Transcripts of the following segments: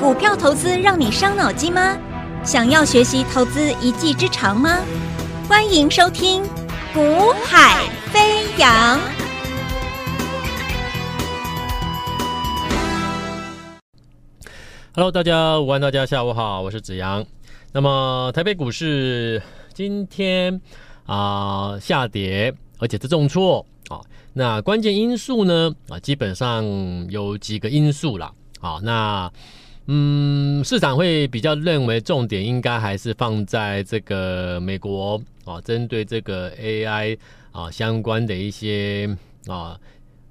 股票投资让你伤脑筋吗？想要学习投资一技之长吗？欢迎收听《股海飞扬》。Hello，大家午安，大家下午好，我是子阳。那么台北股市今天啊、下跌，而且是重挫啊。那关键因素呢啊，基本上有几个因素啦。啊。那嗯，市场会比较认为重点应该还是放在这个美国啊，针对这个 AI 啊相关的一些啊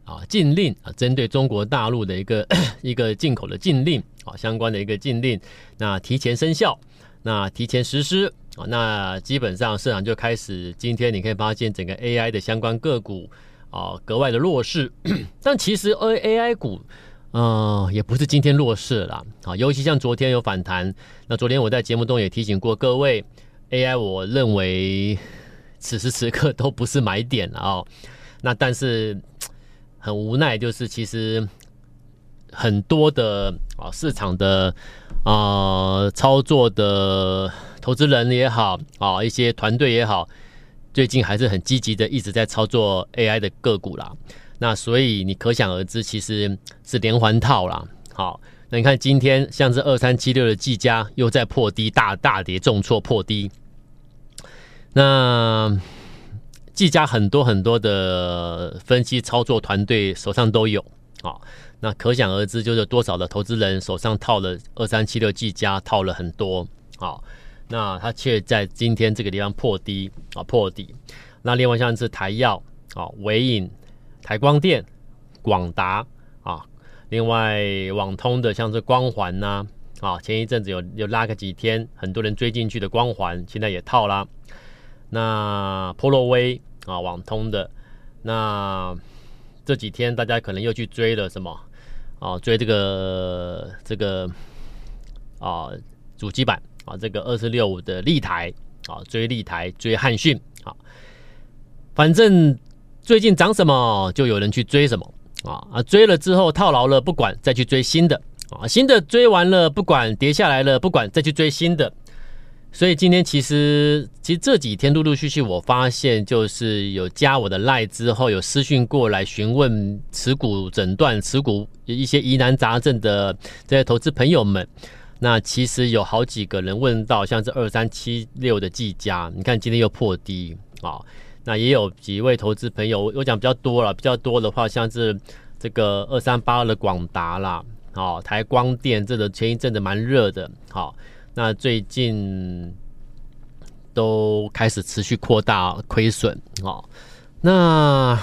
啊禁令啊，针对中国大陆的一个 一个进口的禁令啊，相关的一个禁令，那提前生效，那提前实施啊，那基本上市场就开始，今天你可以发现整个 AI 的相关个股啊格外的弱势，但其实 AI 股。嗯、也不是今天弱势了啊，尤其像昨天有反弹。那昨天我在节目中也提醒过各位，AI 我认为此时此刻都不是买点了哦。那但是很无奈，就是其实很多的啊市场的啊、操作的投资人也好啊，一些团队也好，最近还是很积极的一直在操作 AI 的个股啦。那所以你可想而知，其实是连环套啦。好，那你看今天像是二三七六的技嘉又在破低，大大跌重挫破低。那技嘉很多很多的分析操作团队手上都有。好，那可想而知，就是多少的投资人手上套了二三七六技嘉套了很多。好，那它却在今天这个地方破低啊破底。那另外像是台药啊纬颖。台光电、广达啊，另外网通的像是光环呐啊，前一阵子有有拉个几天，很多人追进去的光环，现在也套啦。那波洛威啊，网通的，那这几天大家可能又去追了什么啊？追这个这个啊主机板啊，这个二四六五的立台啊，追立台追汉讯啊，反正。最近涨什么，就有人去追什么啊啊！追了之后套牢了，不管再去追新的啊，新的追完了不管跌下来了，不管再去追新的。所以今天其实其实这几天陆陆续续，我发现就是有加我的赖之后，有私讯过来询问持股诊断、持股一些疑难杂症的这些投资朋友们。那其实有好几个人问到，像是二三七六的技嘉，你看今天又破低啊。那也有几位投资朋友，我讲比较多了，比较多的话，像是这个二三八二的广达啦，好，台光电这个前一阵子蛮热的，好，那最近都开始持续扩大亏损，好，那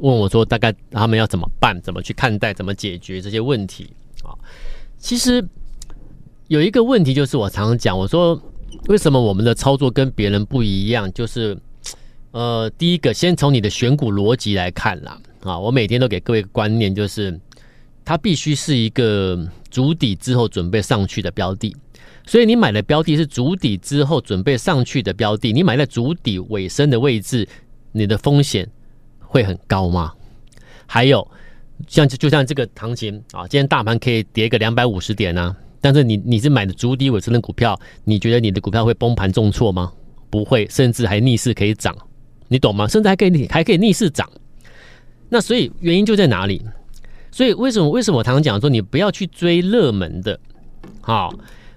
问我说大概他们要怎么办，怎么去看待，怎么解决这些问题啊？其实有一个问题就是我常常讲，我说为什么我们的操作跟别人不一样，就是。呃，第一个，先从你的选股逻辑来看啦，啊，我每天都给各位观念，就是它必须是一个筑底之后准备上去的标的，所以你买的标的是筑底之后准备上去的标的，你买在筑底尾声的位置，你的风险会很高吗？还有，像就像这个行情啊，今天大盘可以跌个两百五十点啊，但是你你是买的筑底尾声的股票，你觉得你的股票会崩盘重挫吗？不会，甚至还逆势可以涨。你懂吗？甚至还可以还可以逆势涨，那所以原因就在哪里？所以为什么为什么我常常讲说你不要去追热门的，好，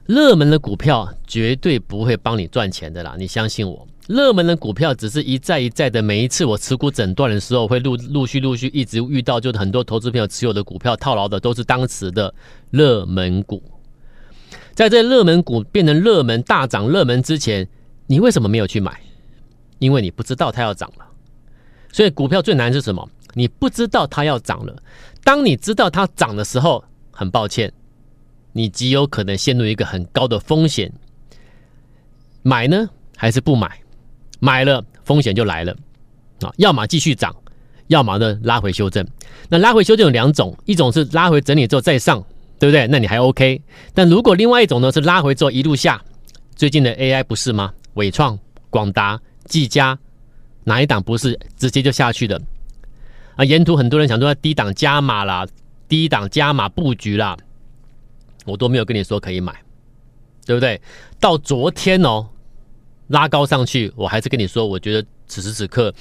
热门的股票绝对不会帮你赚钱的啦，你相信我。热门的股票只是一再一再的，每一次我持股诊断的时候，会陆陆续陆续一直遇到，就是很多投资朋友持有的股票套牢的都是当时的热门股，在这热门股变成热门大涨热门之前，你为什么没有去买？因为你不知道它要涨了，所以股票最难是什么？你不知道它要涨了。当你知道它涨的时候，很抱歉，你极有可能陷入一个很高的风险。买呢，还是不买？买了风险就来了啊！要么继续涨，要么呢拉回修正。那拉回修正有两种，一种是拉回整理之后再上，对不对？那你还 OK。但如果另外一种呢是拉回之后一路下，最近的 AI 不是吗？纬创、广达。技嘉哪一档不是直接就下去的啊？沿途很多人想说低档加码啦，低档加码布局啦，我都没有跟你说可以买，对不对？到昨天哦，拉高上去，我还是跟你说，我觉得此时此刻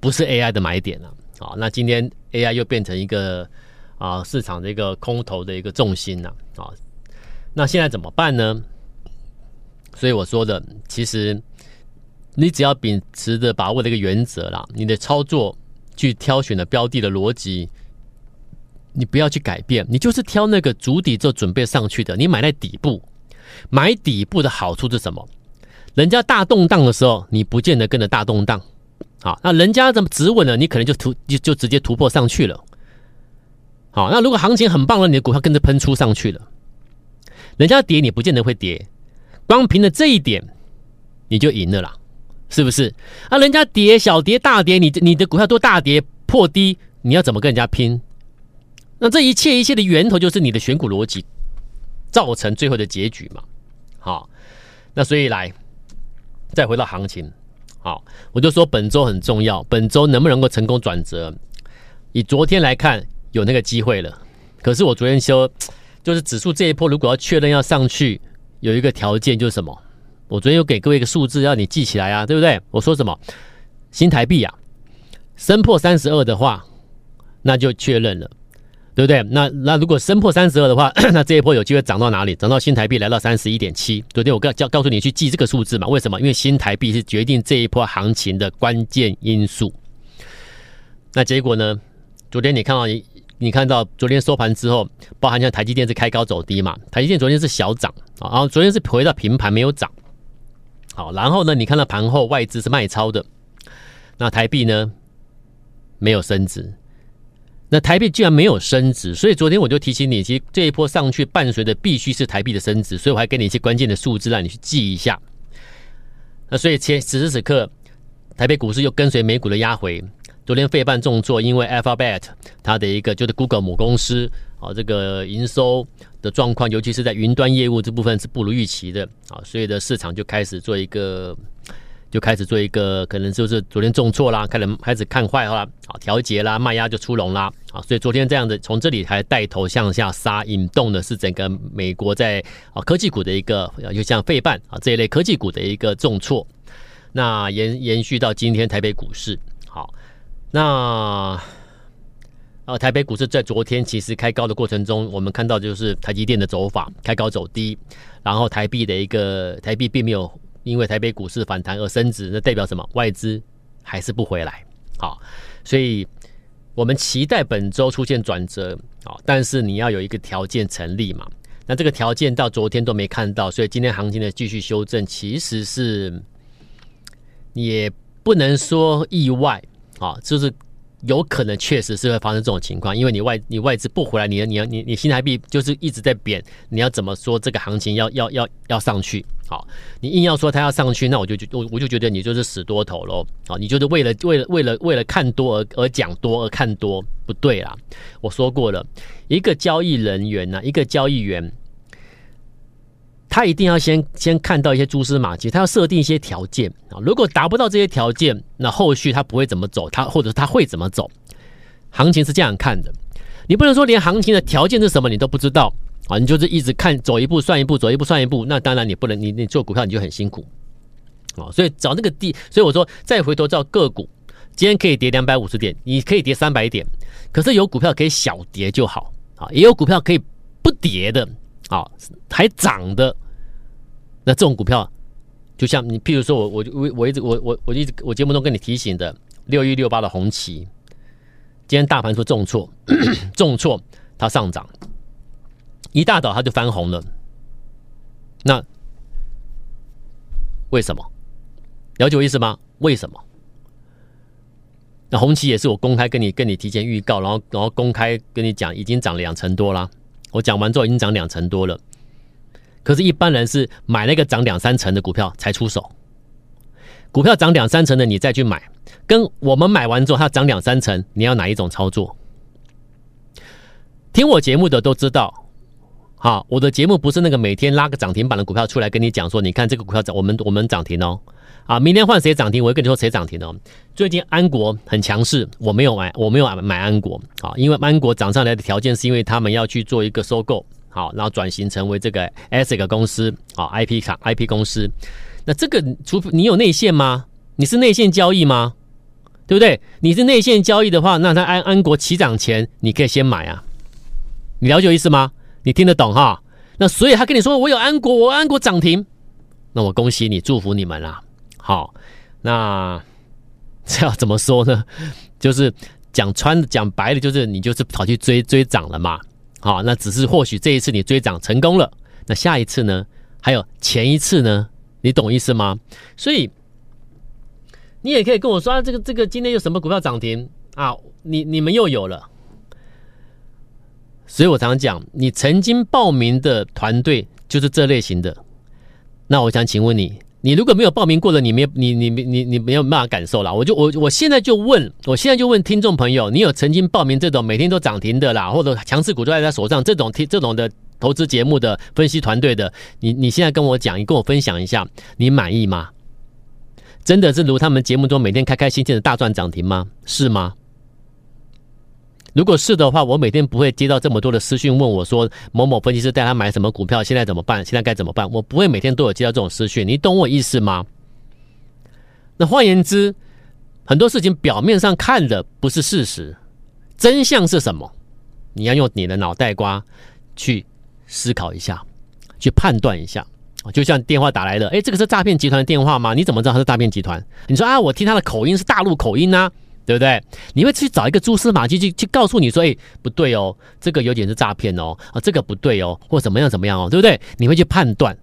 不是 AI 的买点了。啊，那今天 AI 又变成一个啊市场的一个空头的一个重心了啊。那现在怎么办呢？所以我说的，其实你只要秉持着把握的一个原则啦，你的操作去挑选的标的的逻辑，你不要去改变，你就是挑那个筑底就准备上去的。你买在底部，买底部的好处是什么？人家大动荡的时候，你不见得跟着大动荡。好，那人家怎么止稳了，你可能就突就就直接突破上去了。好，那如果行情很棒了，你的股票跟着喷出上去了，人家跌你不见得会跌，光凭着这一点你就赢了啦，是不是？啊，人家跌小跌大跌，你你的股票都大跌破低，你要怎么跟人家拼？那这一切一切的源头就是你的选股逻辑造成最后的结局嘛。好，那所以来再回到行情。好，我就说本周很重要，本周能不能够成功转折？以昨天来看，有那个机会了。可是我昨天说，就是指数这一波如果要确认要上去，有一个条件就是什么？我昨天有给各位一个数字，要你记起来啊，对不对？我说什么？新台币啊，升破三十二的话，那就确认了。对不对？那那如果升破三十二的话，那这一波有机会涨到哪里？涨到新台币来到三十一点七。昨天我告告告诉你去记这个数字嘛？为什么？因为新台币是决定这一波行情的关键因素。那结果呢？昨天你看到你你看到昨天收盘之后，包含像台积电是开高走低嘛？台积电昨天是小涨啊，然后昨天是回到平盘没有涨。好，然后呢，你看到盘后外资是卖超的，那台币呢没有升值。那台币居然没有升值，所以昨天我就提醒你，其实这一波上去伴随的必须是台币的升值，所以我还给你一些关键的数字让你去记一下。那所以前此时此刻，台北股市又跟随美股的压回。昨天费半重挫，因为 Alphabet 它的一个就是 Google 母公司啊，这个营收的状况，尤其是在云端业务这部分是不如预期的。啊，所以的市场就开始做一个。就开始做一个，可能就是昨天重挫啦，开始开始看坏啦，啊，调节啦，卖压就出笼啦，啊，所以昨天这样的从这里还带头向下杀，引动的是整个美国在啊科技股的一个，就像费半啊这一类科技股的一个重挫，那延延续到今天台北股市，好，那啊台北股市在昨天其实开高的过程中，我们看到就是台积电的走法，开高走低，然后台币的一个台币并没有。因为台北股市反弹而升值，那代表什么？外资还是不回来。好，所以我们期待本周出现转折。好，但是你要有一个条件成立嘛。那这个条件到昨天都没看到，所以今天行情的继续修正，其实是也不能说意外啊，就是。有可能确实是会发生这种情况，因为你外你外资不回来，你你要你你新台币就是一直在贬，你要怎么说这个行情要要要要上去？好，你硬要说它要上去，那我就觉我我就觉得你就是死多头喽。好，你就是为了为了为了为了看多而而讲多而看多，不对啦。我说过了，一个交易人员呢，一个交易员。他一定要先先看到一些蛛丝马迹，他要设定一些条件啊。如果达不到这些条件，那后续他不会怎么走，他或者他会怎么走？行情是这样看的，你不能说连行情的条件是什么你都不知道啊，你就是一直看走一步算一步，走一步算一步。那当然你不能，你你做股票你就很辛苦啊。所以找那个地，所以我说再回头照个股，今天可以跌两百五十点，你可以跌三百点，可是有股票可以小跌就好啊，也有股票可以不跌的啊，还涨的。那这种股票，就像你，譬如说我，我我我一直我我我一直我节目中跟你提醒的六一六八的红旗，今天大盘说重挫，重挫它上涨，一大早它就翻红了。那为什么？了解我意思吗？为什么？那红旗也是我公开跟你跟你提前预告，然后然后公开跟你讲，已经涨两成多了。我讲完之后已经涨两成多了。可是，一般人是买那个涨两三成的股票才出手。股票涨两三成的，你再去买，跟我们买完之后它涨两三成，你要哪一种操作？听我节目的都知道，好，我的节目不是那个每天拉个涨停板的股票出来跟你讲说，你看这个股票涨，我们我们涨停哦，啊，明天换谁涨停，我会跟你说谁涨停哦。最近安国很强势，我没有买，我没有买安国啊，因为安国涨上来的条件是因为他们要去做一个收购。好，然后转型成为这个 ASIC 公司啊，IP 厂 IP 公司。那这个，除你有内线吗？你是内线交易吗？对不对？你是内线交易的话，那在安安国起涨前，你可以先买啊。你了解意思吗？你听得懂哈？那所以他跟你说，我有安国，我安国涨停，那我恭喜你，祝福你们啦。好，那 这要怎么说呢？就是讲穿讲白了，就是你就是跑去追追涨了嘛。好，那只是或许这一次你追涨成功了，那下一次呢？还有前一次呢？你懂意思吗？所以你也可以跟我说，啊、这个这个今天有什么股票涨停啊？你你们又有了。所以我常常讲，你曾经报名的团队就是这类型的。那我想请问你，你如果没有报名过的，你没你你你你没有办法感受了。我就我我现在就问，我现在就问听众朋友，你有曾经报名这种每天都涨停的啦，或者强势股都在他手上这种听这种的投资节目的分析团队的，你你现在跟我讲，你跟我分享一下，你满意吗？真的是如他们节目中每天开开心心的大赚涨停吗？是吗？如果是的话，我每天不会接到这么多的私讯问我说某某分析师带他买什么股票，现在怎么办？现在该怎么办？我不会每天都有接到这种私讯，你懂我意思吗？那换言之，很多事情表面上看的不是事实，真相是什么？你要用你的脑袋瓜去思考一下，去判断一下。就像电话打来的，诶，这个是诈骗集团的电话吗？你怎么知道他是诈骗集团？你说啊，我听他的口音是大陆口音呐、啊。对不对？你会去找一个蛛丝马迹去去告诉你说，哎，不对哦，这个有点是诈骗哦，啊，这个不对哦，或怎么样怎么样哦，对不对？你会去判断。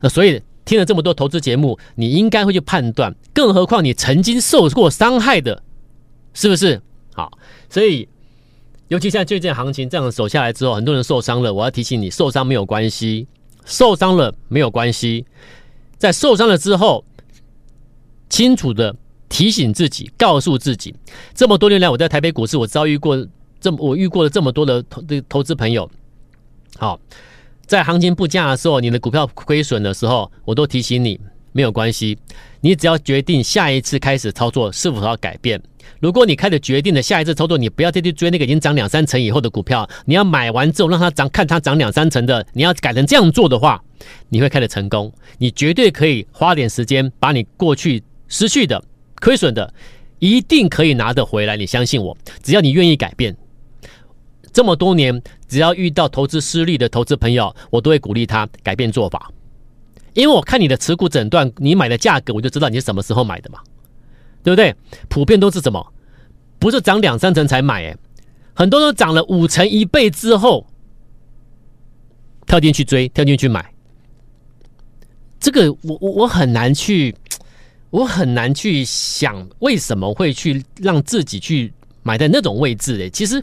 那所以听了这么多投资节目，你应该会去判断。更何况你曾经受过伤害的，是不是？好，所以尤其现在最近行情这样走下来之后，很多人受伤了。我要提醒你，受伤没有关系，受伤了没有关系，在受伤了之后，清楚的。提醒自己，告诉自己，这么多年来，我在台北股市，我遭遇过这么，我遇过了这么多的投的投资朋友。好，在行情不佳的时候，你的股票亏损的时候，我都提醒你，没有关系，你只要决定下一次开始操作是否要改变。如果你开始决定了下一次操作，你不要再去追那个已经涨两三成以后的股票，你要买完之后让它涨，看它涨两三成的，你要改成这样做的话，你会开始成功。你绝对可以花点时间把你过去失去的。亏损的一定可以拿得回来，你相信我，只要你愿意改变。这么多年，只要遇到投资失利的投资朋友，我都会鼓励他改变做法，因为我看你的持股诊断，你买的价格，我就知道你是什么时候买的嘛，对不对？普遍都是什么？不是涨两三成才买，哎，很多都涨了五成一倍之后，跳进去追，跳进去买。这个我我我很难去。我很难去想为什么会去让自己去买在那种位置诶，其实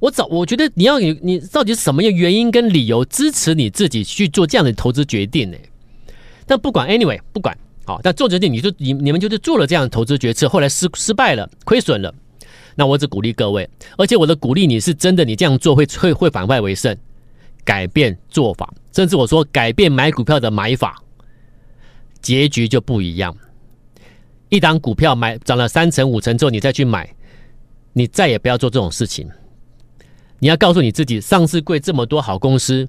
我找我觉得你要你你到底是什么样原因跟理由支持你自己去做这样的投资决定呢？但不管 anyway 不管好，但做决定你就你你们就是做了这样的投资决策，后来失失败了亏损了，那我只鼓励各位，而且我的鼓励你是真的，你这样做会 会会反败为胜，改变做法，甚至我说改变买股票的买法，结局就不一样。一档股票买涨了三成五成之后，你再去买，你再也不要做这种事情。你要告诉你自己，上市贵这么多好公司，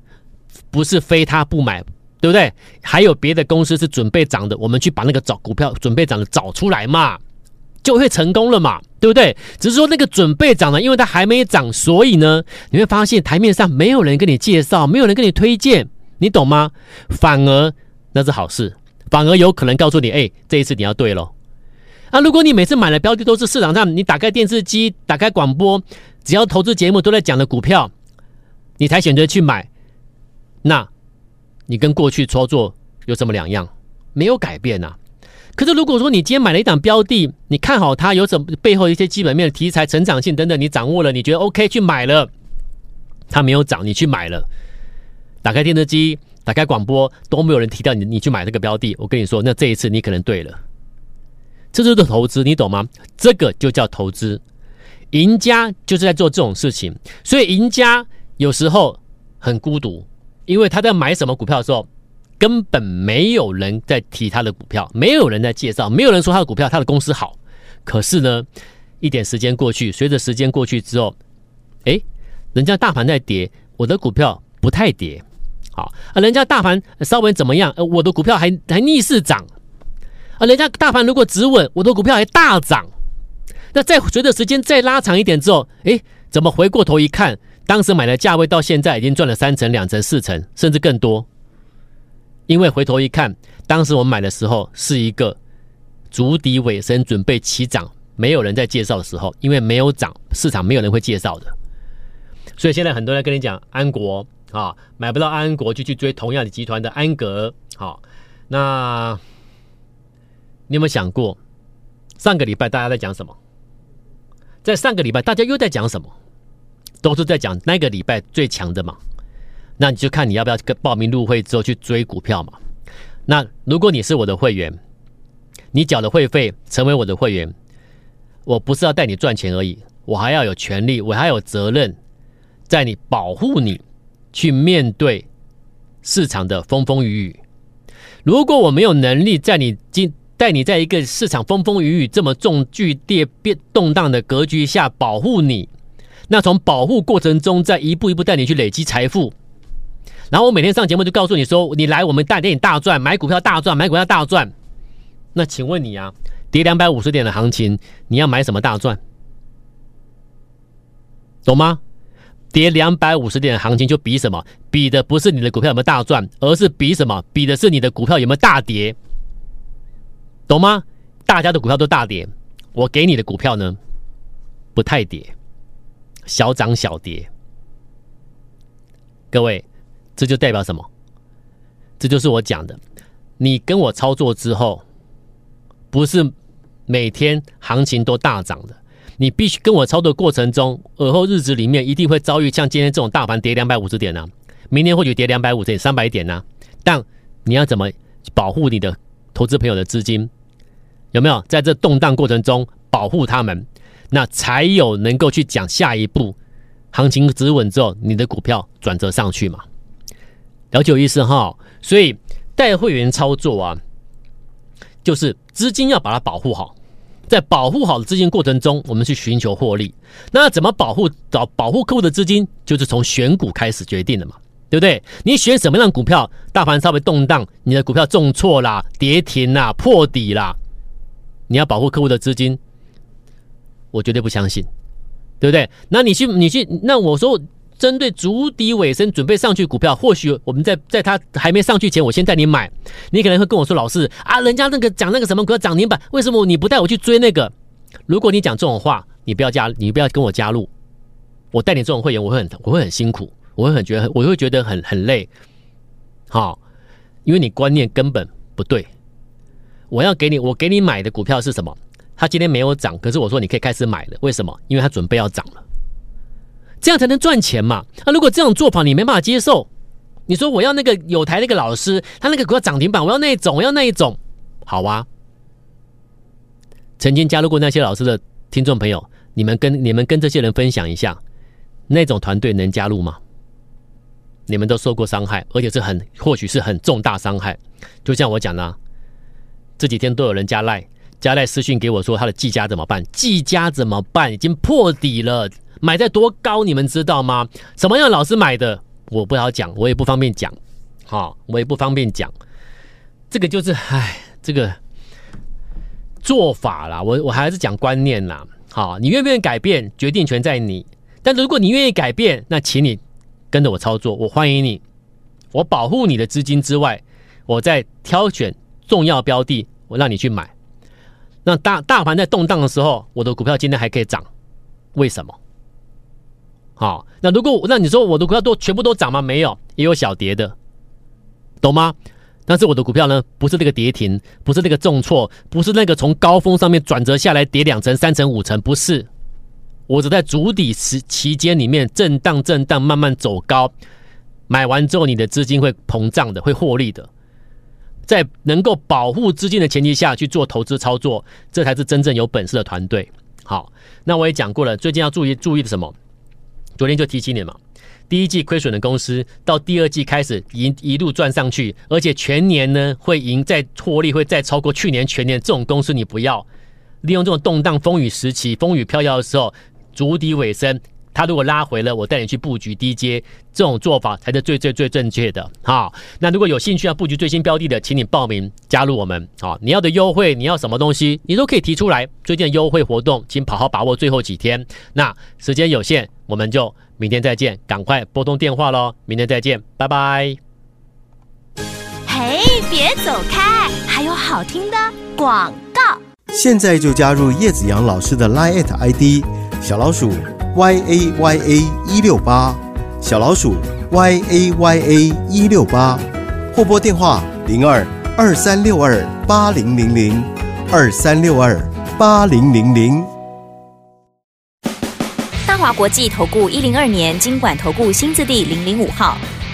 不是非他不买，对不对？还有别的公司是准备涨的，我们去把那个找股票准备涨的找出来嘛，就会成功了嘛，对不对？只是说那个准备涨的，因为它还没涨，所以呢，你会发现台面上没有人跟你介绍，没有人跟你推荐，你懂吗？反而那是好事，反而有可能告诉你，哎，这一次你要对喽。那、如果你每次买的标的都是市场上你打开电视机、打开广播，只要投资节目都在讲的股票，你才选择去买，那，你跟过去操作有什么两样？没有改变呐、啊。可是如果说你今天买了一档标的，你看好它有什么背后一些基本面的题材、成长性等等，你掌握了，你觉得 OK 去买了，它没有涨，你去买了，打开电视机、打开广播都没有人提到你，你去买这个标的，我跟你说，那这一次你可能对了。这就是投资，你懂吗？这个就叫投资。赢家就是在做这种事情，所以赢家有时候很孤独，因为他在买什么股票的时候，根本没有人在提他的股票，没有人在介绍，没有人说他的股票，他的公司好。可是呢，一点时间过去，随着时间过去之后，诶，人家大盘在跌，我的股票不太跌。好啊，人家大盘稍微怎么样？我的股票还还逆势涨。啊，人家大盘如果止稳，我的股票还大涨。那再随着时间再拉长一点之后，诶，怎么回过头一看，当时买的价位到现在已经赚了三成、两成、四成，甚至更多。因为回头一看，当时我买的时候是一个筑底尾声，准备起涨，没有人在介绍的时候，因为没有涨，市场没有人会介绍的。所以现在很多人跟你讲安国啊，买不到安国就去追同样的集团的安格。好，那你有没有想过，上个礼拜大家在讲什么？在上个礼拜，大家又在讲什么？都是在讲那个礼拜最强的嘛。那你就看你要不要跟报名入会之后去追股票嘛。那如果你是我的会员，你缴了会费成为我的会员，我不是要带你赚钱而已，我还要有权利，我还有责任，在你保护你去面对市场的风风雨雨。如果我没有能力在你今带你在一个市场风风雨雨这么重剧烈变动荡的格局下保护你，那从保护过程中再一步一步带你去累积财富，然后我每天上节目就告诉你说，你来我们带领你大赚，买股票大赚，买股票大赚。那请问你啊，跌两百五十点的行情，你要买什么大赚？懂吗？跌两百五十点的行情就比什么？比的不是你的股票有没有大赚，而是比什么？比的是你的股票有没有大跌。懂吗？大家的股票都大跌，我给你的股票呢，不太跌，小涨小跌。各位，这就代表什么？这就是我讲的，你跟我操作之后，不是每天行情都大涨的，你必须跟我操作过程中，尔后日子里面一定会遭遇像今天这种大盘跌两百五十点呢、明天或许跌两百五十点、三百点呢、但你要怎么保护你的投资朋友的资金？有没有在这动荡过程中保护他们？那才有能够去讲下一步行情止稳之后，你的股票转折上去嘛？了解我意思哈？所以带会员操作啊，就是资金要把它保护好，在保护好的资金过程中，我们去寻求获利。那怎么保护找保护客户的资金，就是从选股开始决定的嘛，对不对？你选什么样的股票，大盘稍微动荡，你的股票重挫啦、跌停啦、破底啦。你要保护客户的资金，我绝对不相信，对不对？那你去，你去，那我说，针对足底尾声准备上去股票，或许我们在在它还没上去前，我先带你买。你可能会跟我说，老师啊，人家那个讲那个什么股涨停板，为什么你不带我去追那个？如果你讲这种话，你不要加，你不要跟我加入。我带你这种会员，我会很我会很辛苦，我会很觉得我会觉得很很累。好，因为你观念根本不对。我要给你，我给你买的股票是什么？它今天没有涨，可是我说你可以开始买了。为什么？因为它准备要涨了，这样才能赚钱嘛。那、啊、如果这种做法你没办法接受，你说我要那个有台那个老师，他那个股票涨停板，我要那一种，我要那一种，好啊。曾经加入过那些老师的听众朋友，你们跟你们跟这些人分享一下，那种团队能加入吗？你们都受过伤害，而且是很或许是很重大伤害，就像我讲的。这几天都有人加赖，加赖私讯给我说他的技家怎么办？技家怎么办？已经破底了，买在多高？你们知道吗？什么样老师买的？我不好讲，我也不方便讲，好，我也不方便讲。这个就是，唉，这个做法啦，我我还是讲观念啦。好，你愿不愿意改变，决定权在你。但如果你愿意改变，那请你跟着我操作，我欢迎你。我保护你的资金之外，我在挑选。重要标的，我让你去买。那大大盘在动荡的时候，我的股票今天还可以涨，为什么？好，那如果那你说我的股票都全部都涨吗？没有，也有小跌的，懂吗？但是我的股票呢，不是那个跌停，不是那个重挫，不是那个从高峰上面转折下来跌两成、三成、五成，不是。我只在主底时期间里面震荡、震荡，慢慢走高。买完之后，你的资金会膨胀的，会获利的。在能够保护资金的前提下去做投资操作，这才是真正有本事的团队。好，那我也讲过了，最近要注意注意的什么？昨天就提醒你嘛，第一季亏损的公司，到第二季开始一一路赚上去，而且全年呢会赢，再获利会再超过去年全年，这种公司你不要利用这种动荡风雨时期、风雨飘摇的时候，逐底尾声，它如果拉回了，我带你去布局低阶，这种做法才是最最最正确的。好，那如果有兴趣要布局最新标的的，请你报名加入我们。好，你要的优惠，你要什么东西，你都可以提出来。最近的优惠活动，请好好把握最后几天。那时间有限，我们就明天再见，赶快拨通电话喽！明天再见，拜拜。嘿，别走开，还有好听的广告。现在就加入叶子阳老师的 Line ID 小老鼠 y a y a 一六八，小老鼠 y a y a 一六八，或拨电话零二二三六二八零零零二三六二八零零零。大华国际投顾一零二年经管投顾新字第零零五号。